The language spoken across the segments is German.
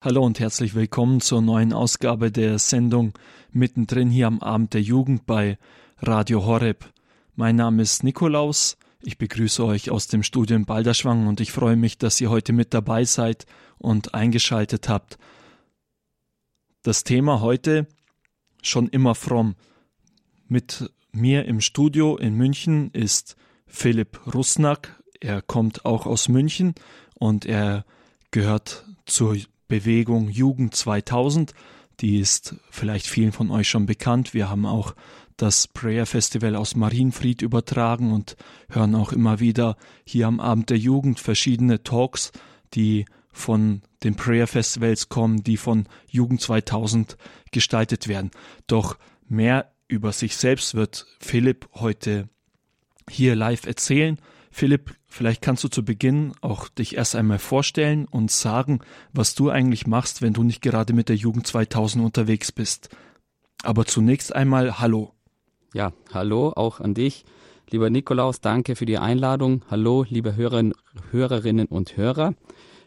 Hallo und herzlich willkommen zur neuen Ausgabe der Sendung mittendrin hier am Abend der Jugend bei Radio Horeb. Mein Name ist Nikolaus. Ich begrüße euch aus dem Studio in Balderschwang und ich freue mich, dass ihr heute mit dabei seid und eingeschaltet habt. Das Thema heute schon immer fromm. Mit mir im Studio in München ist Philipp Rusnack. Er kommt auch aus München und er gehört zur Bewegung Jugend 2000. Die ist vielleicht vielen von euch schon bekannt. Wir haben auch das Prayer Festival aus Marienfried übertragen und hören auch immer wieder hier am Abend der Jugend verschiedene Talks, die von den Prayer Festivals kommen, die von Jugend 2000 gestaltet werden. Doch mehr über sich selbst wird Philipp heute hier live erzählen. Philipp, vielleicht kannst du zu Beginn auch dich erst einmal vorstellen und sagen, was du eigentlich machst, wenn du nicht gerade mit der Jugend 2000 unterwegs bist. Aber zunächst einmal Hallo. Ja, hallo auch an dich. Lieber Nikolaus, danke für die Einladung. Hallo, liebe Hörerinnen, Hörerinnen und Hörer.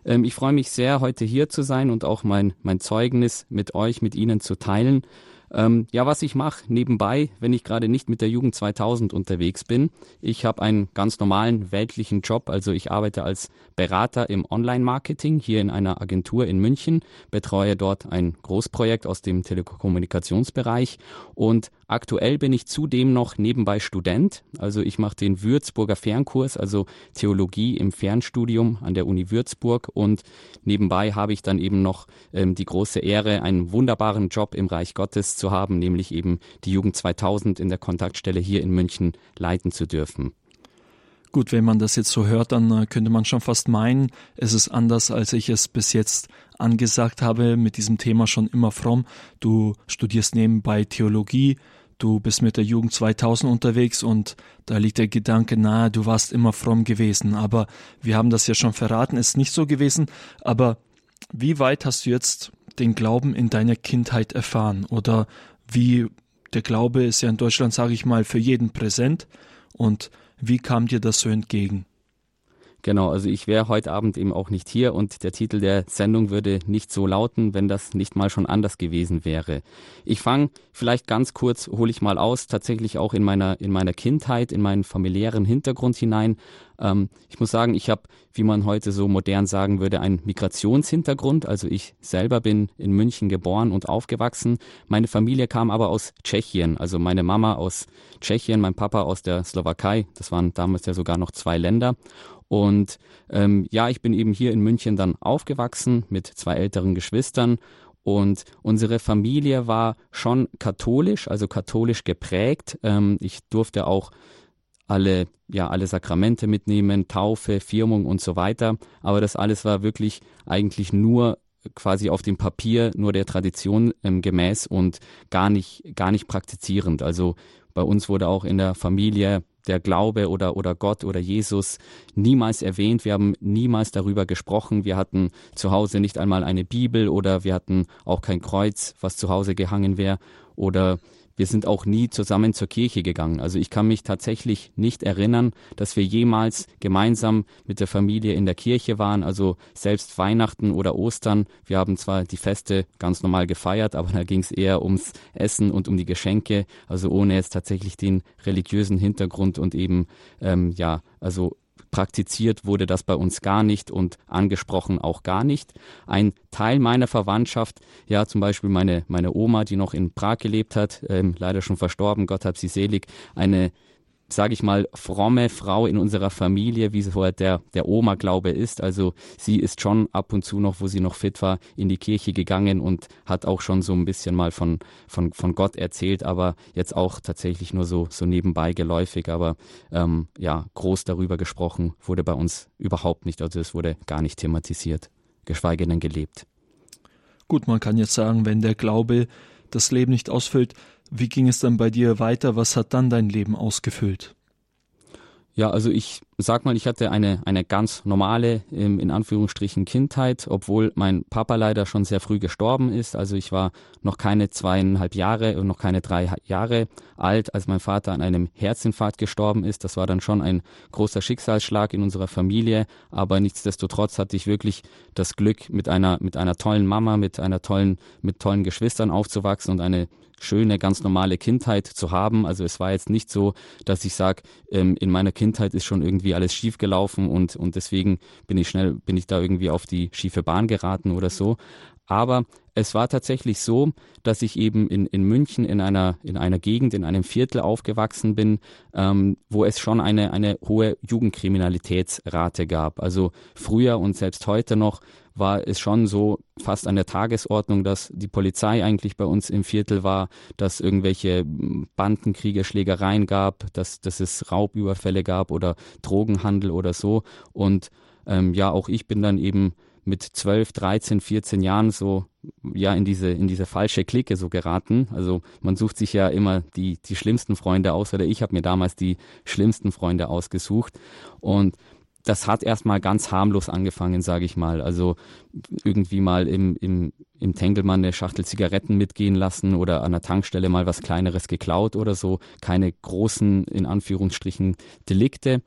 Ähm, ich freue mich sehr, heute hier zu sein und auch mein, mein Zeugnis mit euch, mit Ihnen zu teilen. Ähm, ja, was ich mache nebenbei, wenn ich gerade nicht mit der Jugend 2000 unterwegs bin. Ich habe einen ganz normalen weltlichen Job, also ich arbeite als Berater im Online-Marketing hier in einer Agentur in München, betreue dort ein Großprojekt aus dem Telekommunikationsbereich. Und aktuell bin ich zudem noch nebenbei Student, also ich mache den Würzburger Fernkurs, also Theologie im Fernstudium an der Uni Würzburg. Und nebenbei habe ich dann eben noch ähm, die große Ehre, einen wunderbaren Job im Reich Gottes zu haben, nämlich eben die Jugend 2000 in der Kontaktstelle hier in München leiten zu dürfen. Gut, wenn man das jetzt so hört, dann äh, könnte man schon fast meinen, es ist anders, als ich es bis jetzt angesagt habe, mit diesem Thema schon immer fromm. Du studierst nebenbei Theologie, du bist mit der Jugend 2000 unterwegs und da liegt der Gedanke nahe, du warst immer fromm gewesen. Aber wir haben das ja schon verraten, ist nicht so gewesen. Aber wie weit hast du jetzt den Glauben in deiner Kindheit erfahren? Oder wie der Glaube ist ja in Deutschland, sage ich mal, für jeden präsent. Und wie kam dir das so entgegen? Genau, also ich wäre heute Abend eben auch nicht hier und der Titel der Sendung würde nicht so lauten, wenn das nicht mal schon anders gewesen wäre. Ich fange vielleicht ganz kurz, hole ich mal aus, tatsächlich auch in meiner, in meiner Kindheit, in meinen familiären Hintergrund hinein. Ähm, ich muss sagen, ich habe, wie man heute so modern sagen würde, einen Migrationshintergrund. Also ich selber bin in München geboren und aufgewachsen. Meine Familie kam aber aus Tschechien. Also meine Mama aus Tschechien, mein Papa aus der Slowakei. Das waren damals ja sogar noch zwei Länder. Und ähm, ja, ich bin eben hier in München dann aufgewachsen mit zwei älteren Geschwistern und unsere Familie war schon katholisch, also katholisch geprägt. Ähm, ich durfte auch alle, ja, alle Sakramente mitnehmen, Taufe, Firmung und so weiter. Aber das alles war wirklich eigentlich nur quasi auf dem Papier, nur der Tradition ähm, gemäß und gar nicht, gar nicht praktizierend. Also bei uns wurde auch in der Familie der Glaube oder, oder Gott oder Jesus niemals erwähnt. Wir haben niemals darüber gesprochen. Wir hatten zu Hause nicht einmal eine Bibel oder wir hatten auch kein Kreuz, was zu Hause gehangen wäre oder wir sind auch nie zusammen zur Kirche gegangen. Also ich kann mich tatsächlich nicht erinnern, dass wir jemals gemeinsam mit der Familie in der Kirche waren. Also selbst Weihnachten oder Ostern. Wir haben zwar die Feste ganz normal gefeiert, aber da ging es eher ums Essen und um die Geschenke. Also ohne jetzt tatsächlich den religiösen Hintergrund und eben ähm, ja also praktiziert wurde das bei uns gar nicht und angesprochen auch gar nicht. Ein Teil meiner Verwandtschaft, ja zum Beispiel meine, meine Oma, die noch in Prag gelebt hat, ähm, leider schon verstorben, Gott hab sie selig, eine sage ich mal, fromme Frau in unserer Familie, wie so der, der Oma-Glaube ist. Also sie ist schon ab und zu noch, wo sie noch fit war, in die Kirche gegangen und hat auch schon so ein bisschen mal von, von, von Gott erzählt, aber jetzt auch tatsächlich nur so, so nebenbei geläufig. Aber ähm, ja, groß darüber gesprochen wurde bei uns überhaupt nicht. Also es wurde gar nicht thematisiert, geschweige denn gelebt. Gut, man kann jetzt sagen, wenn der Glaube das Leben nicht ausfüllt, wie ging es dann bei dir weiter? Was hat dann dein Leben ausgefüllt? Ja, also ich sag mal, ich hatte eine, eine ganz normale, ähm, in Anführungsstrichen, Kindheit, obwohl mein Papa leider schon sehr früh gestorben ist. Also ich war noch keine zweieinhalb Jahre und noch keine drei Jahre alt, als mein Vater an einem Herzinfarkt gestorben ist. Das war dann schon ein großer Schicksalsschlag in unserer Familie. Aber nichtsdestotrotz hatte ich wirklich das Glück, mit einer, mit einer tollen Mama, mit einer tollen, mit tollen Geschwistern aufzuwachsen und eine schöne, ganz normale Kindheit zu haben. Also es war jetzt nicht so, dass ich sage, ähm, in meiner Kindheit ist schon irgendwie alles schief gelaufen und, und deswegen bin ich schnell, bin ich da irgendwie auf die schiefe Bahn geraten oder so. Aber es war tatsächlich so, dass ich eben in, in München in einer, in einer Gegend, in einem Viertel aufgewachsen bin, ähm, wo es schon eine, eine hohe Jugendkriminalitätsrate gab. Also früher und selbst heute noch war es schon so fast an der Tagesordnung, dass die Polizei eigentlich bei uns im Viertel war, dass irgendwelche Bandenkriege, Schlägereien gab, dass, dass es Raubüberfälle gab oder Drogenhandel oder so. Und ähm, ja, auch ich bin dann eben mit 12, 13, 14 Jahren so ja in diese in diese falsche Clique so geraten. Also man sucht sich ja immer die die schlimmsten Freunde aus oder ich habe mir damals die schlimmsten Freunde ausgesucht und das hat erstmal ganz harmlos angefangen, sage ich mal. Also irgendwie mal im, im, im Tengelmann eine Schachtel Zigaretten mitgehen lassen oder an der Tankstelle mal was Kleineres geklaut oder so. Keine großen, in Anführungsstrichen, Delikte.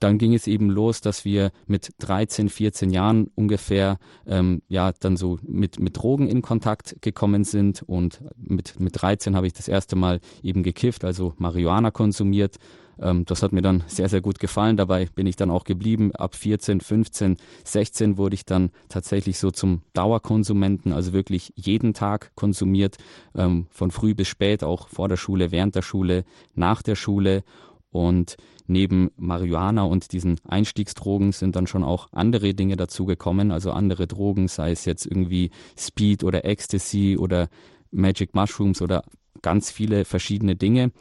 Dann ging es eben los, dass wir mit 13, 14 Jahren ungefähr ähm, ja dann so mit, mit Drogen in Kontakt gekommen sind und mit, mit 13 habe ich das erste Mal eben gekifft, also Marihuana konsumiert ähm, das hat mir dann sehr, sehr gut gefallen. Dabei bin ich dann auch geblieben. Ab 14, 15, 16 wurde ich dann tatsächlich so zum Dauerkonsumenten, also wirklich jeden Tag konsumiert, ähm, von früh bis spät, auch vor der Schule, während der Schule, nach der Schule. Und neben Marihuana und diesen Einstiegsdrogen sind dann schon auch andere Dinge dazugekommen, also andere Drogen, sei es jetzt irgendwie Speed oder Ecstasy oder Magic Mushrooms oder ganz viele verschiedene Dinge.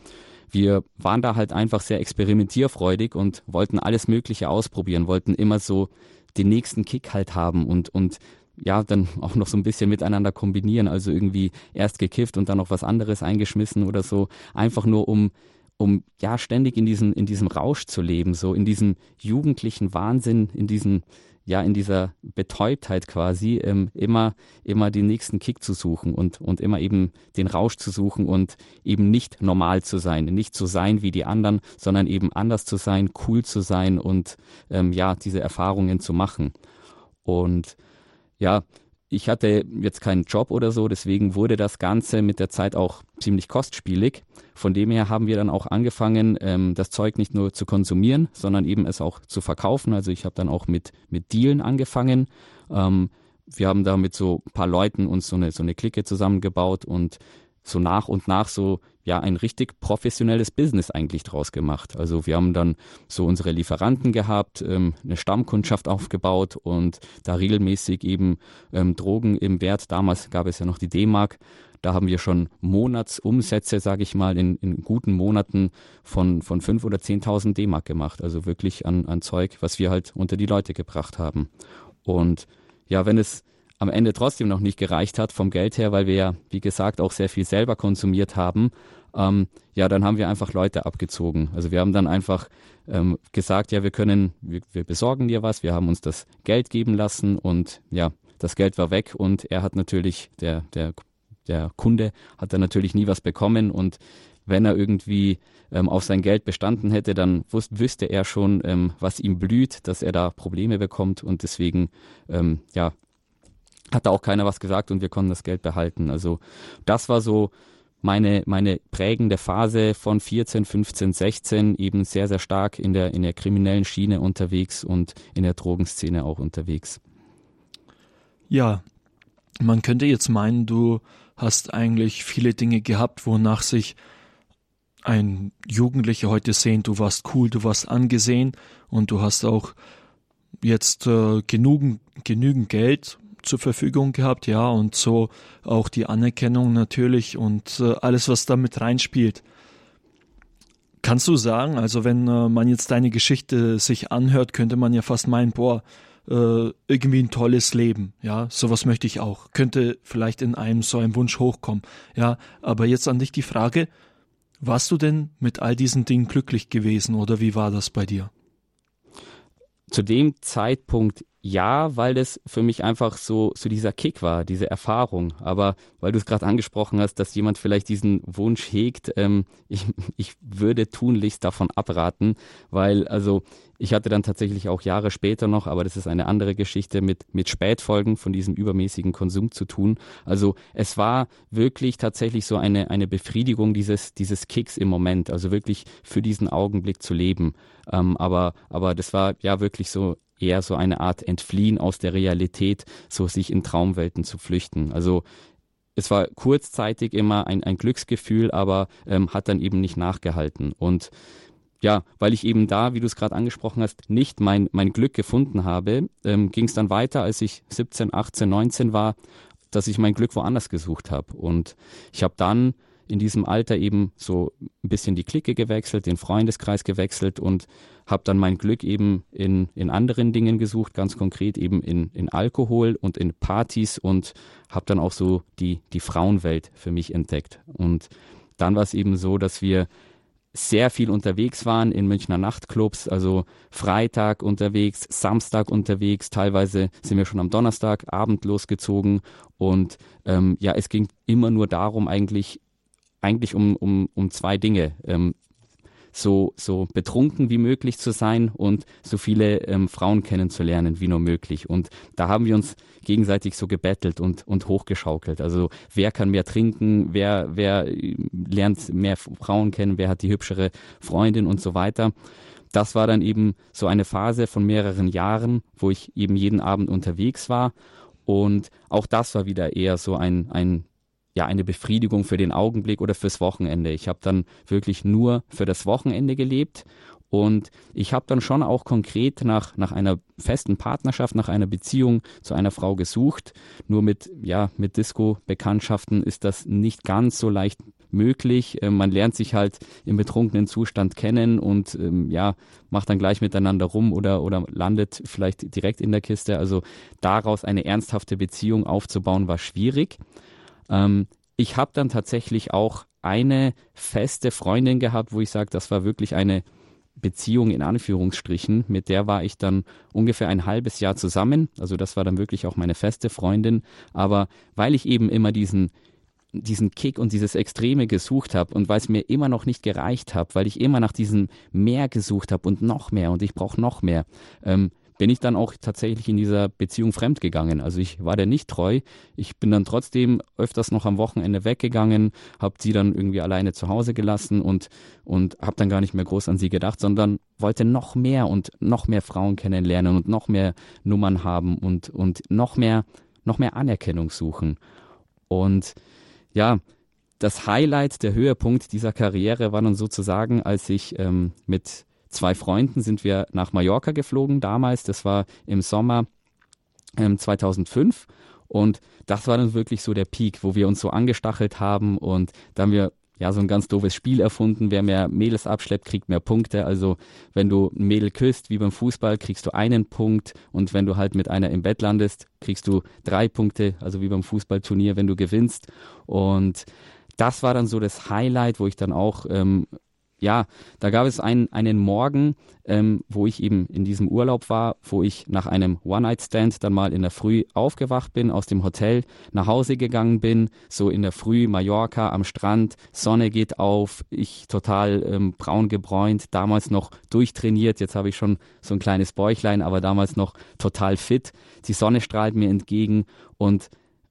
Wir waren da halt einfach sehr experimentierfreudig und wollten alles Mögliche ausprobieren, wollten immer so den nächsten Kick halt haben und, und ja, dann auch noch so ein bisschen miteinander kombinieren, also irgendwie erst gekifft und dann noch was anderes eingeschmissen oder so, einfach nur um um ja ständig in diesem in diesem Rausch zu leben, so in diesem jugendlichen Wahnsinn, in diesem ja in dieser Betäubtheit quasi ähm, immer immer den nächsten Kick zu suchen und und immer eben den Rausch zu suchen und eben nicht normal zu sein, nicht zu sein wie die anderen, sondern eben anders zu sein, cool zu sein und ähm, ja diese Erfahrungen zu machen. Und ja ich hatte jetzt keinen Job oder so, deswegen wurde das Ganze mit der Zeit auch ziemlich kostspielig. Von dem her haben wir dann auch angefangen, ähm, das Zeug nicht nur zu konsumieren, sondern eben es auch zu verkaufen. Also ich habe dann auch mit, mit Dealen angefangen. Ähm, wir haben da mit so ein paar Leuten uns so eine, so eine Clique zusammengebaut und so nach und nach so ja ein richtig professionelles Business eigentlich draus gemacht. Also wir haben dann so unsere Lieferanten gehabt, ähm, eine Stammkundschaft aufgebaut und da regelmäßig eben ähm, Drogen im Wert. Damals gab es ja noch die D-Mark. Da haben wir schon Monatsumsätze, sage ich mal, in, in guten Monaten von, von 5.000 oder 10.000 D-Mark gemacht. Also wirklich an, an Zeug, was wir halt unter die Leute gebracht haben. Und ja, wenn es am Ende trotzdem noch nicht gereicht hat vom Geld her, weil wir ja, wie gesagt, auch sehr viel selber konsumiert haben, ähm, ja, dann haben wir einfach Leute abgezogen. Also wir haben dann einfach ähm, gesagt, ja, wir können, wir, wir besorgen dir was, wir haben uns das Geld geben lassen und ja, das Geld war weg und er hat natürlich, der, der, der Kunde hat dann natürlich nie was bekommen und wenn er irgendwie ähm, auf sein Geld bestanden hätte, dann wusste, wüsste er schon, ähm, was ihm blüht, dass er da Probleme bekommt und deswegen ähm, ja, hat da auch keiner was gesagt und wir konnten das Geld behalten. Also das war so meine, meine prägende Phase von 14, 15, 16 eben sehr, sehr stark in der, in der kriminellen Schiene unterwegs und in der Drogenszene auch unterwegs. Ja, man könnte jetzt meinen, du hast eigentlich viele Dinge gehabt, wonach sich ein Jugendlicher heute sehnt. Du warst cool, du warst angesehen und du hast auch jetzt äh, genügend, genügend Geld, zur Verfügung gehabt, ja, und so auch die Anerkennung natürlich und äh, alles, was damit reinspielt. Kannst du sagen, also wenn äh, man jetzt deine Geschichte sich anhört, könnte man ja fast meinen, boah, äh, irgendwie ein tolles Leben, ja, sowas möchte ich auch. Könnte vielleicht in einem so ein Wunsch hochkommen, ja, aber jetzt an dich die Frage, warst du denn mit all diesen Dingen glücklich gewesen oder wie war das bei dir? zu dem Zeitpunkt ja, weil das für mich einfach so, so dieser Kick war, diese Erfahrung. Aber weil du es gerade angesprochen hast, dass jemand vielleicht diesen Wunsch hegt, ähm, ich, ich würde tunlichst davon abraten, weil also ich hatte dann tatsächlich auch Jahre später noch, aber das ist eine andere Geschichte, mit, mit Spätfolgen von diesem übermäßigen Konsum zu tun. Also es war wirklich tatsächlich so eine, eine Befriedigung dieses, dieses Kicks im Moment, also wirklich für diesen Augenblick zu leben. Ähm, aber, aber das war ja wirklich so eher so eine Art Entfliehen aus der Realität, so sich in Traumwelten zu flüchten. Also es war kurzzeitig immer ein, ein Glücksgefühl, aber ähm, hat dann eben nicht nachgehalten. Und ja, weil ich eben da, wie du es gerade angesprochen hast, nicht mein, mein Glück gefunden habe, ähm, ging es dann weiter, als ich 17, 18, 19 war, dass ich mein Glück woanders gesucht habe. Und ich habe dann in diesem Alter eben so ein bisschen die Clique gewechselt, den Freundeskreis gewechselt und habe dann mein Glück eben in, in anderen Dingen gesucht, ganz konkret eben in, in Alkohol und in Partys und habe dann auch so die, die Frauenwelt für mich entdeckt. Und dann war es eben so, dass wir sehr viel unterwegs waren in Münchner Nachtclubs, also Freitag unterwegs, Samstag unterwegs, teilweise sind wir schon am Donnerstagabend losgezogen und ähm, ja, es ging immer nur darum, eigentlich eigentlich um, um, um zwei Dinge. Ähm, so, so betrunken wie möglich zu sein und so viele ähm, Frauen kennenzulernen wie nur möglich. Und da haben wir uns gegenseitig so gebettelt und, und hochgeschaukelt. Also wer kann mehr trinken, wer, wer äh, lernt mehr Frauen kennen, wer hat die hübschere Freundin und so weiter. Das war dann eben so eine Phase von mehreren Jahren, wo ich eben jeden Abend unterwegs war. Und auch das war wieder eher so ein, ein ja eine Befriedigung für den Augenblick oder fürs Wochenende. Ich habe dann wirklich nur für das Wochenende gelebt und ich habe dann schon auch konkret nach, nach einer festen Partnerschaft, nach einer Beziehung zu einer Frau gesucht. Nur mit, ja, mit Disco-Bekanntschaften ist das nicht ganz so leicht möglich. Ähm, man lernt sich halt im betrunkenen Zustand kennen und ähm, ja, macht dann gleich miteinander rum oder, oder landet vielleicht direkt in der Kiste. Also daraus eine ernsthafte Beziehung aufzubauen, war schwierig. Ähm, ich habe dann tatsächlich auch eine feste Freundin gehabt, wo ich sage, das war wirklich eine Beziehung in Anführungsstrichen. Mit der war ich dann ungefähr ein halbes Jahr zusammen. Also das war dann wirklich auch meine feste Freundin. Aber weil ich eben immer diesen diesen Kick und dieses Extreme gesucht habe und weil es mir immer noch nicht gereicht hat, weil ich immer nach diesem mehr gesucht habe und noch mehr und ich brauche noch mehr, ähm, bin ich dann auch tatsächlich in dieser Beziehung fremdgegangen. Also ich war der nicht treu. Ich bin dann trotzdem öfters noch am Wochenende weggegangen, habe sie dann irgendwie alleine zu Hause gelassen und, und habe dann gar nicht mehr groß an sie gedacht, sondern wollte noch mehr und noch mehr Frauen kennenlernen und noch mehr Nummern haben und, und noch mehr, noch mehr Anerkennung suchen. Und ja, das Highlight, der Höhepunkt dieser Karriere war dann sozusagen, als ich ähm, mit zwei Freunden sind wir nach Mallorca geflogen damals. Das war im Sommer ähm, 2005. Und das war dann wirklich so der Peak, wo wir uns so angestachelt haben und da haben wir ja so ein ganz doofes Spiel erfunden. Wer mehr Mädels abschleppt, kriegt mehr Punkte. Also wenn du ein Mädel küsst, wie beim Fußball, kriegst du einen Punkt und wenn du halt mit einer im Bett landest, kriegst du drei Punkte, also wie beim Fußballturnier, wenn du gewinnst. Und das war dann so das Highlight, wo ich dann auch ähm, ja, da gab es einen, einen Morgen, ähm, wo ich eben in diesem Urlaub war, wo ich nach einem One-Night-Stand dann mal in der Früh aufgewacht bin, aus dem Hotel nach Hause gegangen bin, so in der Früh Mallorca am Strand, Sonne geht auf, ich total ähm, braun gebräunt, damals noch durchtrainiert, jetzt habe ich schon so ein kleines Bäuchlein, aber damals noch total fit. Die Sonne strahlt mir entgegen und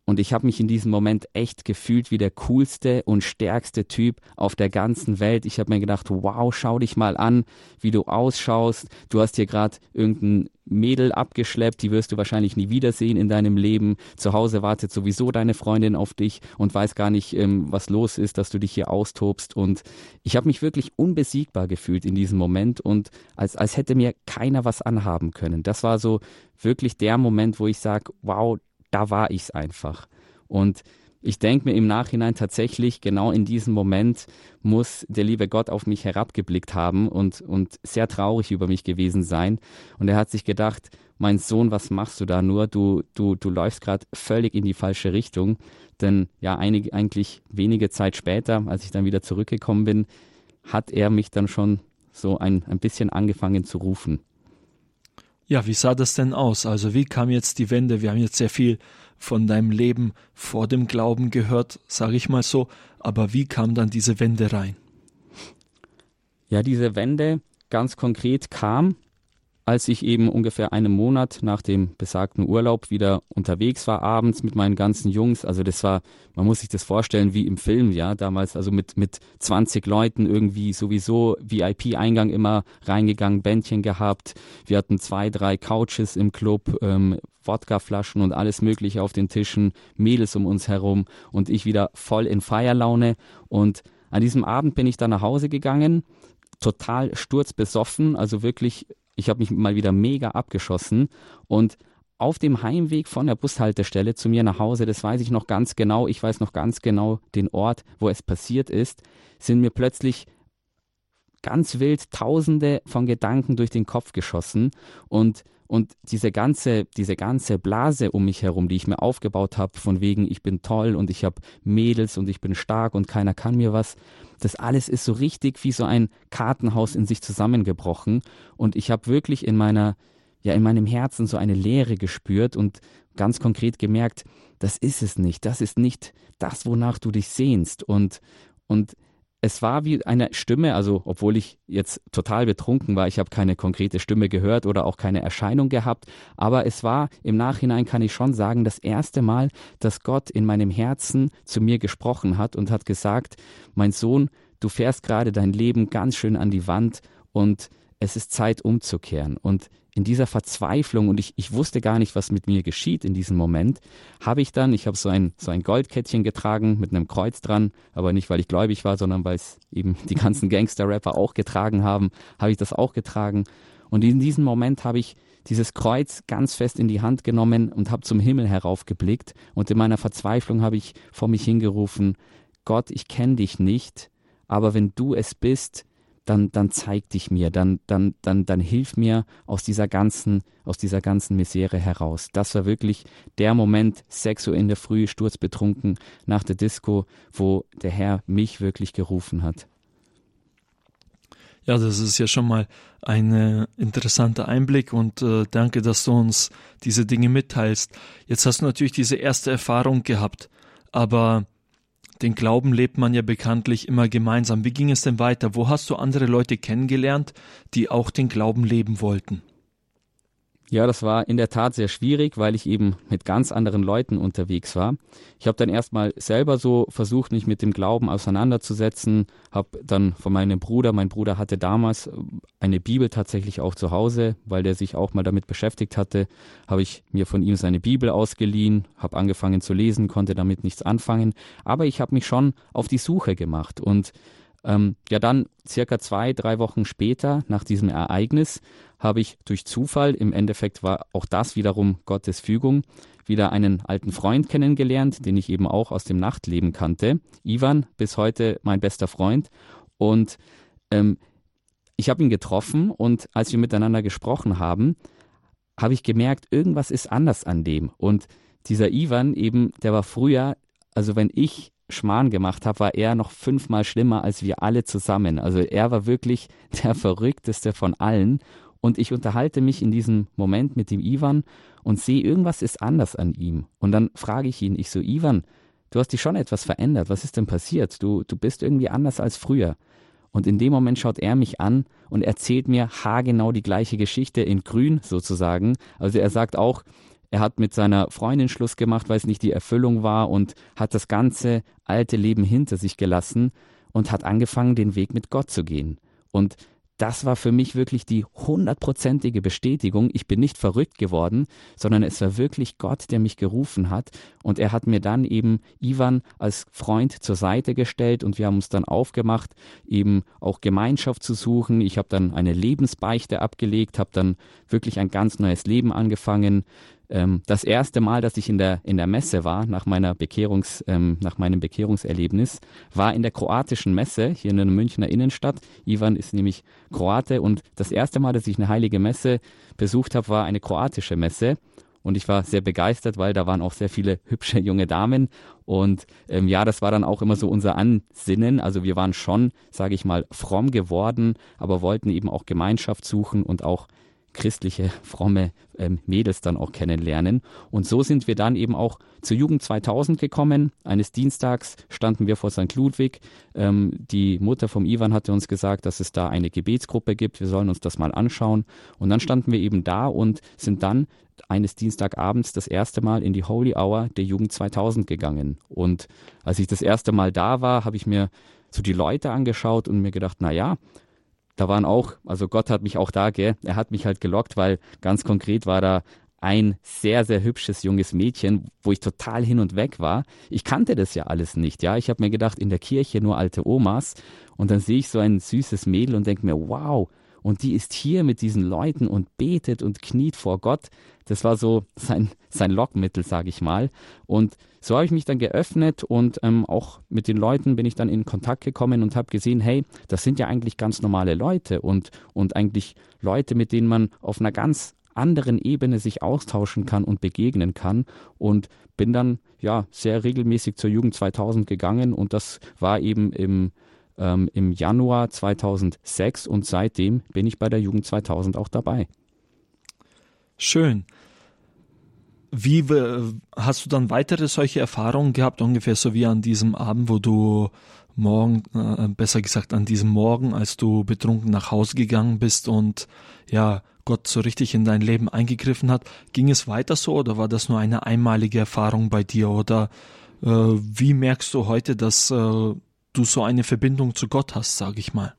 und ich habe mich in diesem Moment echt gefühlt wie der coolste und stärkste Typ auf der ganzen Welt. Ich habe mir gedacht, wow, schau dich mal an, wie du ausschaust. Du hast hier gerade irgendein Mädel abgeschleppt, die wirst du wahrscheinlich nie wiedersehen in deinem Leben. Zu Hause wartet sowieso deine Freundin auf dich und weiß gar nicht, ähm, was los ist, dass du dich hier austobst. Und ich habe mich wirklich unbesiegbar gefühlt in diesem Moment und als, als hätte mir keiner was anhaben können. Das war so wirklich der Moment, wo ich sage, wow, da war ich es einfach. Und ich denke mir im Nachhinein tatsächlich, genau in diesem Moment muss der liebe Gott auf mich herabgeblickt haben und, und sehr traurig über mich gewesen sein. Und er hat sich gedacht, mein Sohn, was machst du da nur? Du, du, du läufst gerade völlig in die falsche Richtung. Denn ja, einig, eigentlich wenige Zeit später, als ich dann wieder zurückgekommen bin, hat er mich dann schon so ein, ein bisschen angefangen zu rufen. Ja, wie sah das denn aus? Also wie kam jetzt die Wende? Wir haben jetzt sehr viel von deinem Leben vor dem Glauben gehört, sage ich mal so, aber wie kam dann diese Wende rein? Ja, diese Wende ganz konkret kam, als ich eben ungefähr einen Monat nach dem besagten Urlaub wieder unterwegs war, abends mit meinen ganzen Jungs. Also das war, man muss sich das vorstellen wie im Film, ja, damals, also mit, mit 20 Leuten irgendwie sowieso VIP-Eingang immer reingegangen, Bändchen gehabt. Wir hatten zwei, drei Couches im Club, ähm, Wodkaflaschen und alles Mögliche auf den Tischen, Mädels um uns herum und ich wieder voll in Feierlaune. Und an diesem Abend bin ich dann nach Hause gegangen, total sturzbesoffen, also wirklich ich habe mich mal wieder mega abgeschossen und auf dem Heimweg von der Bushaltestelle zu mir nach Hause, das weiß ich noch ganz genau, ich weiß noch ganz genau den Ort, wo es passiert ist, sind mir plötzlich ganz wild tausende von Gedanken durch den Kopf geschossen und und diese ganze, diese ganze Blase um mich herum, die ich mir aufgebaut habe, von wegen, ich bin toll und ich habe Mädels und ich bin stark und keiner kann mir was, das alles ist so richtig wie so ein Kartenhaus in sich zusammengebrochen. Und ich habe wirklich in meiner, ja, in meinem Herzen so eine Leere gespürt und ganz konkret gemerkt, das ist es nicht, das ist nicht das, wonach du dich sehnst. Und, und es war wie eine Stimme, also obwohl ich jetzt total betrunken war, ich habe keine konkrete Stimme gehört oder auch keine Erscheinung gehabt, aber es war im Nachhinein kann ich schon sagen, das erste Mal, dass Gott in meinem Herzen zu mir gesprochen hat und hat gesagt, mein Sohn, du fährst gerade dein Leben ganz schön an die Wand und es ist Zeit umzukehren. Und in dieser Verzweiflung und ich, ich wusste gar nicht, was mit mir geschieht in diesem Moment, habe ich dann, ich habe so ein, so ein Goldkettchen getragen mit einem Kreuz dran, aber nicht, weil ich gläubig war, sondern weil es eben die ganzen Gangster-Rapper auch getragen haben, habe ich das auch getragen. Und in diesem Moment habe ich dieses Kreuz ganz fest in die Hand genommen und habe zum Himmel heraufgeblickt und in meiner Verzweiflung habe ich vor mich hingerufen, Gott, ich kenne dich nicht, aber wenn du es bist, dann, dann zeig dich mir, dann, dann, dann, dann hilf mir aus dieser ganzen, aus dieser ganzen Misere heraus. Das war wirklich der Moment, 6 Uhr in der Früh, sturzbetrunken nach der Disco, wo der Herr mich wirklich gerufen hat. Ja, das ist ja schon mal ein äh, interessanter Einblick und äh, danke, dass du uns diese Dinge mitteilst. Jetzt hast du natürlich diese erste Erfahrung gehabt, aber den Glauben lebt man ja bekanntlich immer gemeinsam. Wie ging es denn weiter? Wo hast du andere Leute kennengelernt, die auch den Glauben leben wollten? Ja, das war in der Tat sehr schwierig, weil ich eben mit ganz anderen Leuten unterwegs war. Ich habe dann erstmal selber so versucht, mich mit dem Glauben auseinanderzusetzen, habe dann von meinem Bruder, mein Bruder hatte damals eine Bibel tatsächlich auch zu Hause, weil der sich auch mal damit beschäftigt hatte, habe ich mir von ihm seine Bibel ausgeliehen, habe angefangen zu lesen, konnte damit nichts anfangen, aber ich habe mich schon auf die Suche gemacht und ähm, ja, dann circa zwei, drei Wochen später, nach diesem Ereignis, habe ich durch Zufall, im Endeffekt war auch das wiederum Gottes Fügung, wieder einen alten Freund kennengelernt, den ich eben auch aus dem Nachtleben kannte. Ivan, bis heute mein bester Freund. Und ähm, ich habe ihn getroffen und als wir miteinander gesprochen haben, habe ich gemerkt, irgendwas ist anders an dem. Und dieser Ivan eben, der war früher, also wenn ich Schmarrn gemacht habe, war er noch fünfmal schlimmer als wir alle zusammen. Also er war wirklich der verrückteste von allen. Und ich unterhalte mich in diesem Moment mit dem Ivan und sehe, irgendwas ist anders an ihm. Und dann frage ich ihn, ich so, Ivan, du hast dich schon etwas verändert. Was ist denn passiert? Du, du bist irgendwie anders als früher. Und in dem Moment schaut er mich an und erzählt mir haargenau die gleiche Geschichte in grün sozusagen. Also er sagt auch, er hat mit seiner Freundin Schluss gemacht, weil es nicht die Erfüllung war und hat das ganze alte Leben hinter sich gelassen und hat angefangen, den Weg mit Gott zu gehen. Und das war für mich wirklich die hundertprozentige Bestätigung. Ich bin nicht verrückt geworden, sondern es war wirklich Gott, der mich gerufen hat. Und er hat mir dann eben Ivan als Freund zur Seite gestellt und wir haben uns dann aufgemacht, eben auch Gemeinschaft zu suchen. Ich habe dann eine Lebensbeichte abgelegt, habe dann wirklich ein ganz neues Leben angefangen. Ähm, das erste Mal, dass ich in der, in der Messe war, nach meiner Bekehrungs, ähm, nach meinem Bekehrungserlebnis, war in der kroatischen Messe hier in der Münchner Innenstadt. Ivan ist nämlich Kroate und das erste Mal, dass ich eine heilige Messe besucht habe, war eine kroatische Messe. Und ich war sehr begeistert, weil da waren auch sehr viele hübsche junge Damen. Und ähm, ja, das war dann auch immer so unser Ansinnen. Also wir waren schon, sage ich mal, fromm geworden, aber wollten eben auch Gemeinschaft suchen und auch christliche, fromme ähm, Mädels dann auch kennenlernen. Und so sind wir dann eben auch zur Jugend 2000 gekommen. Eines Dienstags standen wir vor St. Ludwig. Ähm, die Mutter vom Ivan hatte uns gesagt, dass es da eine Gebetsgruppe gibt. Wir sollen uns das mal anschauen. Und dann standen wir eben da und sind dann eines Dienstagabends das erste Mal in die Holy Hour der Jugend 2000 gegangen. Und als ich das erste Mal da war, habe ich mir so die Leute angeschaut und mir gedacht, na ja, da waren auch, also Gott hat mich auch da, gell, er hat mich halt gelockt, weil ganz konkret war da ein sehr, sehr hübsches junges Mädchen, wo ich total hin und weg war. Ich kannte das ja alles nicht, ja. Ich habe mir gedacht, in der Kirche nur alte Omas und dann sehe ich so ein süßes Mädel und denke mir, wow, und die ist hier mit diesen Leuten und betet und kniet vor Gott. Das war so sein, sein Lockmittel, sage ich mal. Und so habe ich mich dann geöffnet und ähm, auch mit den Leuten bin ich dann in Kontakt gekommen und habe gesehen, hey, das sind ja eigentlich ganz normale Leute und, und eigentlich Leute, mit denen man auf einer ganz anderen Ebene sich austauschen kann und begegnen kann und bin dann ja sehr regelmäßig zur Jugend 2000 gegangen und das war eben im ähm, im Januar 2006 und seitdem bin ich bei der Jugend 2000 auch dabei. Schön. Wie hast du dann weitere solche Erfahrungen gehabt, ungefähr so wie an diesem Abend, wo du morgen, äh, besser gesagt an diesem Morgen, als du betrunken nach Hause gegangen bist und ja, Gott so richtig in dein Leben eingegriffen hat. Ging es weiter so oder war das nur eine einmalige Erfahrung bei dir oder äh, wie merkst du heute, dass äh, du so eine Verbindung zu Gott hast, sage ich mal?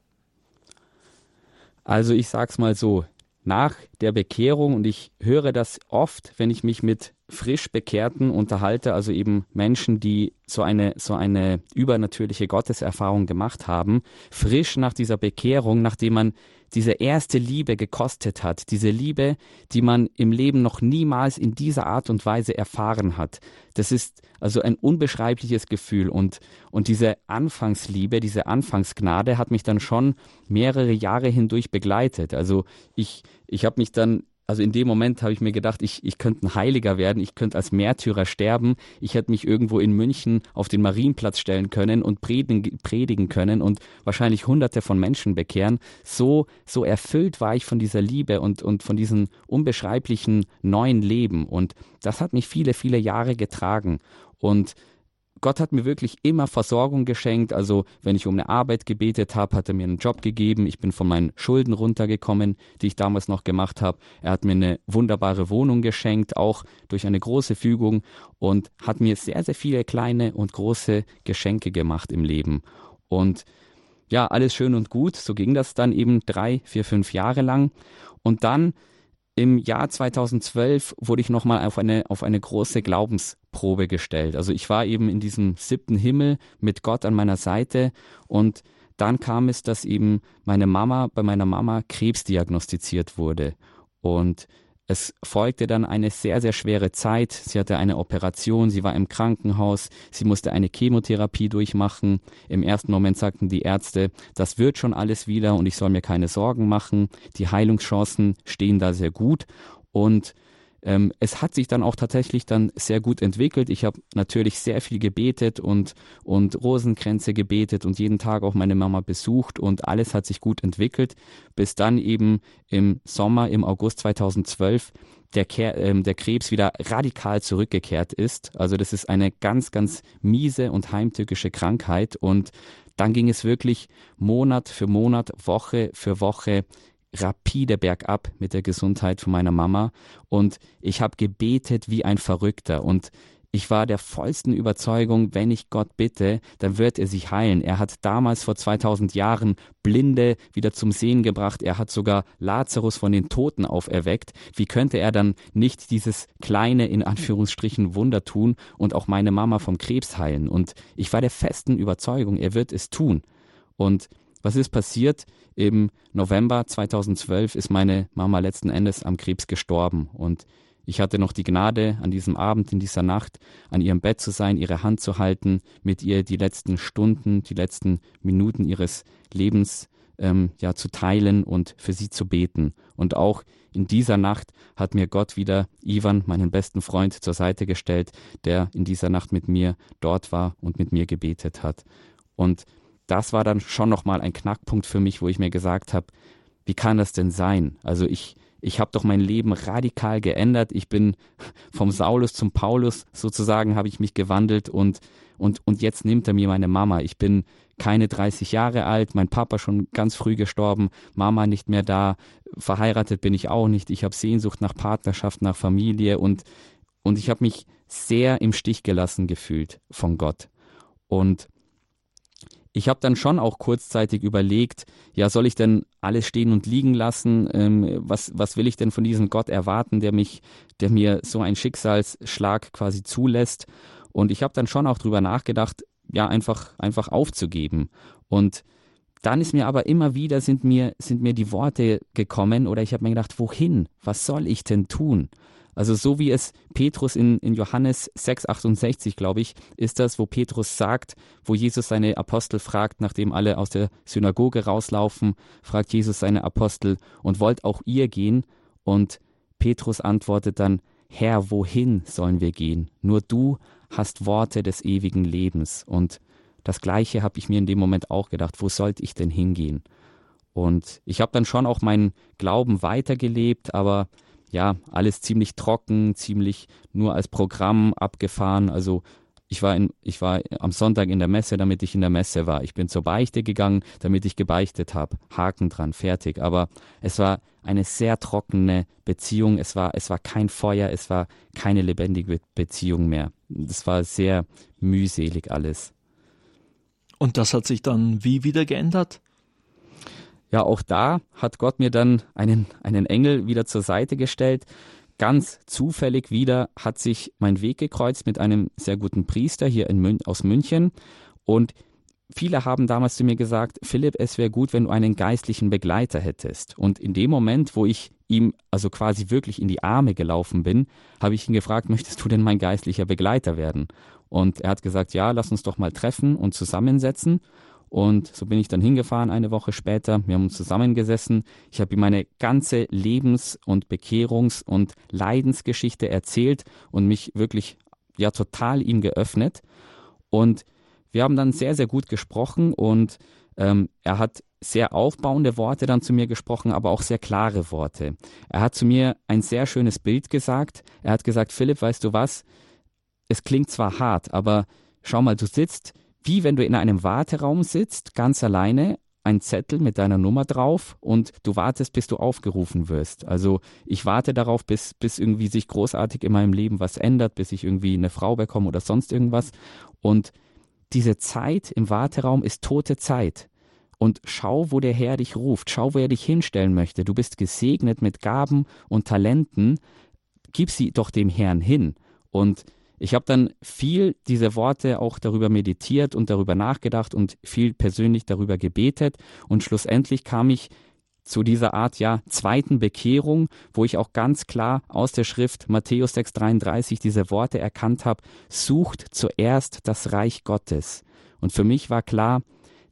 Also ich sag's mal so, nach der Bekehrung und ich höre das oft, wenn ich mich mit frisch Bekehrten unterhalte, also eben Menschen, die so eine, so eine übernatürliche Gotteserfahrung gemacht haben, frisch nach dieser Bekehrung, nachdem man diese erste Liebe gekostet hat, diese Liebe, die man im Leben noch niemals in dieser Art und Weise erfahren hat. Das ist also ein unbeschreibliches Gefühl und, und diese Anfangsliebe, diese Anfangsgnade hat mich dann schon mehrere Jahre hindurch begleitet. Also ich, ich habe mich dann also in dem Moment habe ich mir gedacht, ich, ich könnte ein Heiliger werden, ich könnte als Märtyrer sterben, ich hätte mich irgendwo in München auf den Marienplatz stellen können und predigen, predigen können und wahrscheinlich hunderte von Menschen bekehren. So, so erfüllt war ich von dieser Liebe und, und von diesem unbeschreiblichen neuen Leben. Und das hat mich viele, viele Jahre getragen. Und Gott hat mir wirklich immer Versorgung geschenkt. Also wenn ich um eine Arbeit gebetet habe, hat er mir einen Job gegeben. Ich bin von meinen Schulden runtergekommen, die ich damals noch gemacht habe. Er hat mir eine wunderbare Wohnung geschenkt, auch durch eine große Fügung und hat mir sehr, sehr viele kleine und große Geschenke gemacht im Leben. Und ja, alles schön und gut. So ging das dann eben drei, vier, fünf Jahre lang. Und dann im Jahr 2012 wurde ich nochmal auf eine, auf eine große Glaubensprobe gestellt. Also ich war eben in diesem siebten Himmel mit Gott an meiner Seite und dann kam es, dass eben meine Mama, bei meiner Mama Krebs diagnostiziert wurde. Und es folgte dann eine sehr, sehr schwere Zeit. Sie hatte eine Operation, sie war im Krankenhaus, sie musste eine Chemotherapie durchmachen. Im ersten Moment sagten die Ärzte, das wird schon alles wieder und ich soll mir keine Sorgen machen. Die Heilungschancen stehen da sehr gut. Und ähm, es hat sich dann auch tatsächlich dann sehr gut entwickelt. Ich habe natürlich sehr viel gebetet und, und Rosenkränze gebetet und jeden Tag auch meine Mama besucht und alles hat sich gut entwickelt, bis dann eben im Sommer, im August 2012 der, Ker äh, der Krebs wieder radikal zurückgekehrt ist. Also das ist eine ganz, ganz miese und heimtückische Krankheit und dann ging es wirklich Monat für Monat, Woche für Woche rapide bergab mit der Gesundheit von meiner Mama und ich habe gebetet wie ein Verrückter und ich war der vollsten Überzeugung, wenn ich Gott bitte, dann wird er sich heilen. Er hat damals vor 2000 Jahren Blinde wieder zum Sehen gebracht. Er hat sogar Lazarus von den Toten auferweckt. Wie könnte er dann nicht dieses kleine, in Anführungsstrichen, Wunder tun und auch meine Mama vom Krebs heilen? Und ich war der festen Überzeugung, er wird es tun. Und was ist passiert? Im November 2012 ist meine Mama letzten Endes am Krebs gestorben und ich hatte noch die Gnade, an diesem Abend, in dieser Nacht, an ihrem Bett zu sein, ihre Hand zu halten, mit ihr die letzten Stunden, die letzten Minuten ihres Lebens ähm, ja zu teilen und für sie zu beten. Und auch in dieser Nacht hat mir Gott wieder Ivan, meinen besten Freund, zur Seite gestellt, der in dieser Nacht mit mir dort war und mit mir gebetet hat. Und das war dann schon nochmal ein Knackpunkt für mich, wo ich mir gesagt habe, wie kann das denn sein? Also ich, ich habe doch mein Leben radikal geändert. Ich bin vom Saulus zum Paulus sozusagen habe ich mich gewandelt und und und jetzt nimmt er mir meine Mama. Ich bin keine 30 Jahre alt, mein Papa schon ganz früh gestorben, Mama nicht mehr da, verheiratet bin ich auch nicht. Ich habe Sehnsucht nach Partnerschaft, nach Familie und und ich habe mich sehr im Stich gelassen gefühlt von Gott. Und ich habe dann schon auch kurzzeitig überlegt, ja, soll ich denn alles stehen und liegen lassen? Ähm, was, was will ich denn von diesem Gott erwarten, der mich, der mir so einen Schicksalsschlag quasi zulässt? Und ich habe dann schon auch drüber nachgedacht, ja, einfach, einfach aufzugeben. Und dann ist mir aber immer wieder sind mir, sind mir die Worte gekommen oder ich habe mir gedacht, wohin? Was soll ich denn tun? Also so wie es Petrus in, in Johannes 6,68, glaube ich, ist das, wo Petrus sagt, wo Jesus seine Apostel fragt, nachdem alle aus der Synagoge rauslaufen, fragt Jesus seine Apostel, und wollt auch ihr gehen? Und Petrus antwortet dann, Herr, wohin sollen wir gehen? Nur du hast Worte des ewigen Lebens. Und das Gleiche habe ich mir in dem Moment auch gedacht, wo sollte ich denn hingehen? Und ich habe dann schon auch meinen Glauben weitergelebt, aber ja, alles ziemlich trocken, ziemlich nur als Programm abgefahren. Also ich war, in, ich war am Sonntag in der Messe, damit ich in der Messe war. Ich bin zur Beichte gegangen, damit ich gebeichtet habe. Haken dran, fertig. Aber es war eine sehr trockene Beziehung. Es war, es war kein Feuer, es war keine lebendige Beziehung mehr. Es war sehr mühselig alles. Und das hat sich dann wie wieder geändert? Ja, auch da hat Gott mir dann einen, einen Engel wieder zur Seite gestellt. Ganz zufällig wieder hat sich mein Weg gekreuzt mit einem sehr guten Priester hier in Mün aus München. Und viele haben damals zu mir gesagt, Philipp, es wäre gut, wenn du einen geistlichen Begleiter hättest. Und in dem Moment, wo ich ihm also quasi wirklich in die Arme gelaufen bin, habe ich ihn gefragt, möchtest du denn mein geistlicher Begleiter werden? Und er hat gesagt, ja, lass uns doch mal treffen und zusammensetzen. Und so bin ich dann hingefahren eine Woche später. Wir haben uns zusammengesessen. Ich habe ihm meine ganze Lebens- und Bekehrungs- und Leidensgeschichte erzählt und mich wirklich ja total ihm geöffnet. Und wir haben dann sehr, sehr gut gesprochen und ähm, er hat sehr aufbauende Worte dann zu mir gesprochen, aber auch sehr klare Worte. Er hat zu mir ein sehr schönes Bild gesagt. Er hat gesagt, Philipp, weißt du was? Es klingt zwar hart, aber schau mal, du sitzt wie wenn du in einem Warteraum sitzt, ganz alleine, ein Zettel mit deiner Nummer drauf und du wartest, bis du aufgerufen wirst. Also ich warte darauf, bis, bis irgendwie sich großartig in meinem Leben was ändert, bis ich irgendwie eine Frau bekomme oder sonst irgendwas. Und diese Zeit im Warteraum ist tote Zeit. Und schau, wo der Herr dich ruft, schau, wo er dich hinstellen möchte. Du bist gesegnet mit Gaben und Talenten. Gib sie doch dem Herrn hin. Und ich habe dann viel diese Worte auch darüber meditiert und darüber nachgedacht und viel persönlich darüber gebetet und schlussendlich kam ich zu dieser Art ja zweiten Bekehrung, wo ich auch ganz klar aus der Schrift Matthäus 6:33 diese Worte erkannt habe, sucht zuerst das Reich Gottes. Und für mich war klar,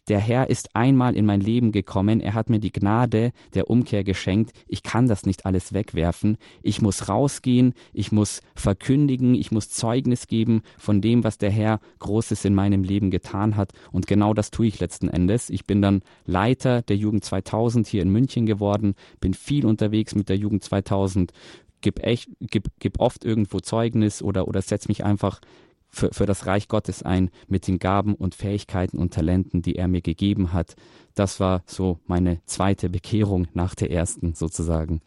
der Herr ist einmal in mein Leben gekommen, er hat mir die Gnade der Umkehr geschenkt, ich kann das nicht alles wegwerfen, ich muss rausgehen, ich muss verkündigen, ich muss Zeugnis geben von dem, was der Herr Großes in meinem Leben getan hat. Und genau das tue ich letzten Endes. Ich bin dann Leiter der Jugend 2000 hier in München geworden, bin viel unterwegs mit der Jugend 2000, gib, echt, gib, gib oft irgendwo Zeugnis oder, oder setz mich einfach für, für das Reich Gottes ein mit den Gaben und Fähigkeiten und Talenten, die er mir gegeben hat. Das war so meine zweite Bekehrung nach der ersten sozusagen.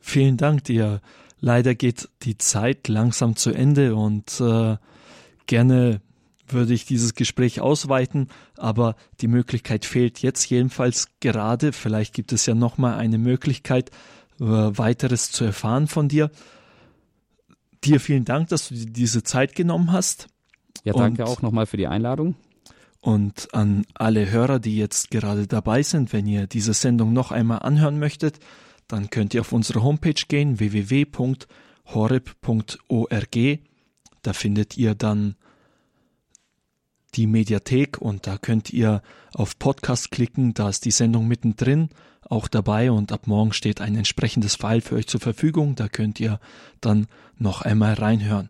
Vielen Dank dir. Leider geht die Zeit langsam zu Ende und äh, gerne würde ich dieses Gespräch ausweiten, aber die Möglichkeit fehlt jetzt jedenfalls gerade. Vielleicht gibt es ja noch mal eine Möglichkeit, äh, weiteres zu erfahren von dir. Dir vielen Dank, dass du dir diese Zeit genommen hast. Ja, danke und, auch nochmal für die Einladung. Und an alle Hörer, die jetzt gerade dabei sind, wenn ihr diese Sendung noch einmal anhören möchtet, dann könnt ihr auf unsere Homepage gehen, www.horeb.org. Da findet ihr dann die Mediathek und da könnt ihr auf Podcast klicken, da ist die Sendung mittendrin auch dabei und ab morgen steht ein entsprechendes File für euch zur Verfügung. Da könnt ihr dann noch einmal reinhören.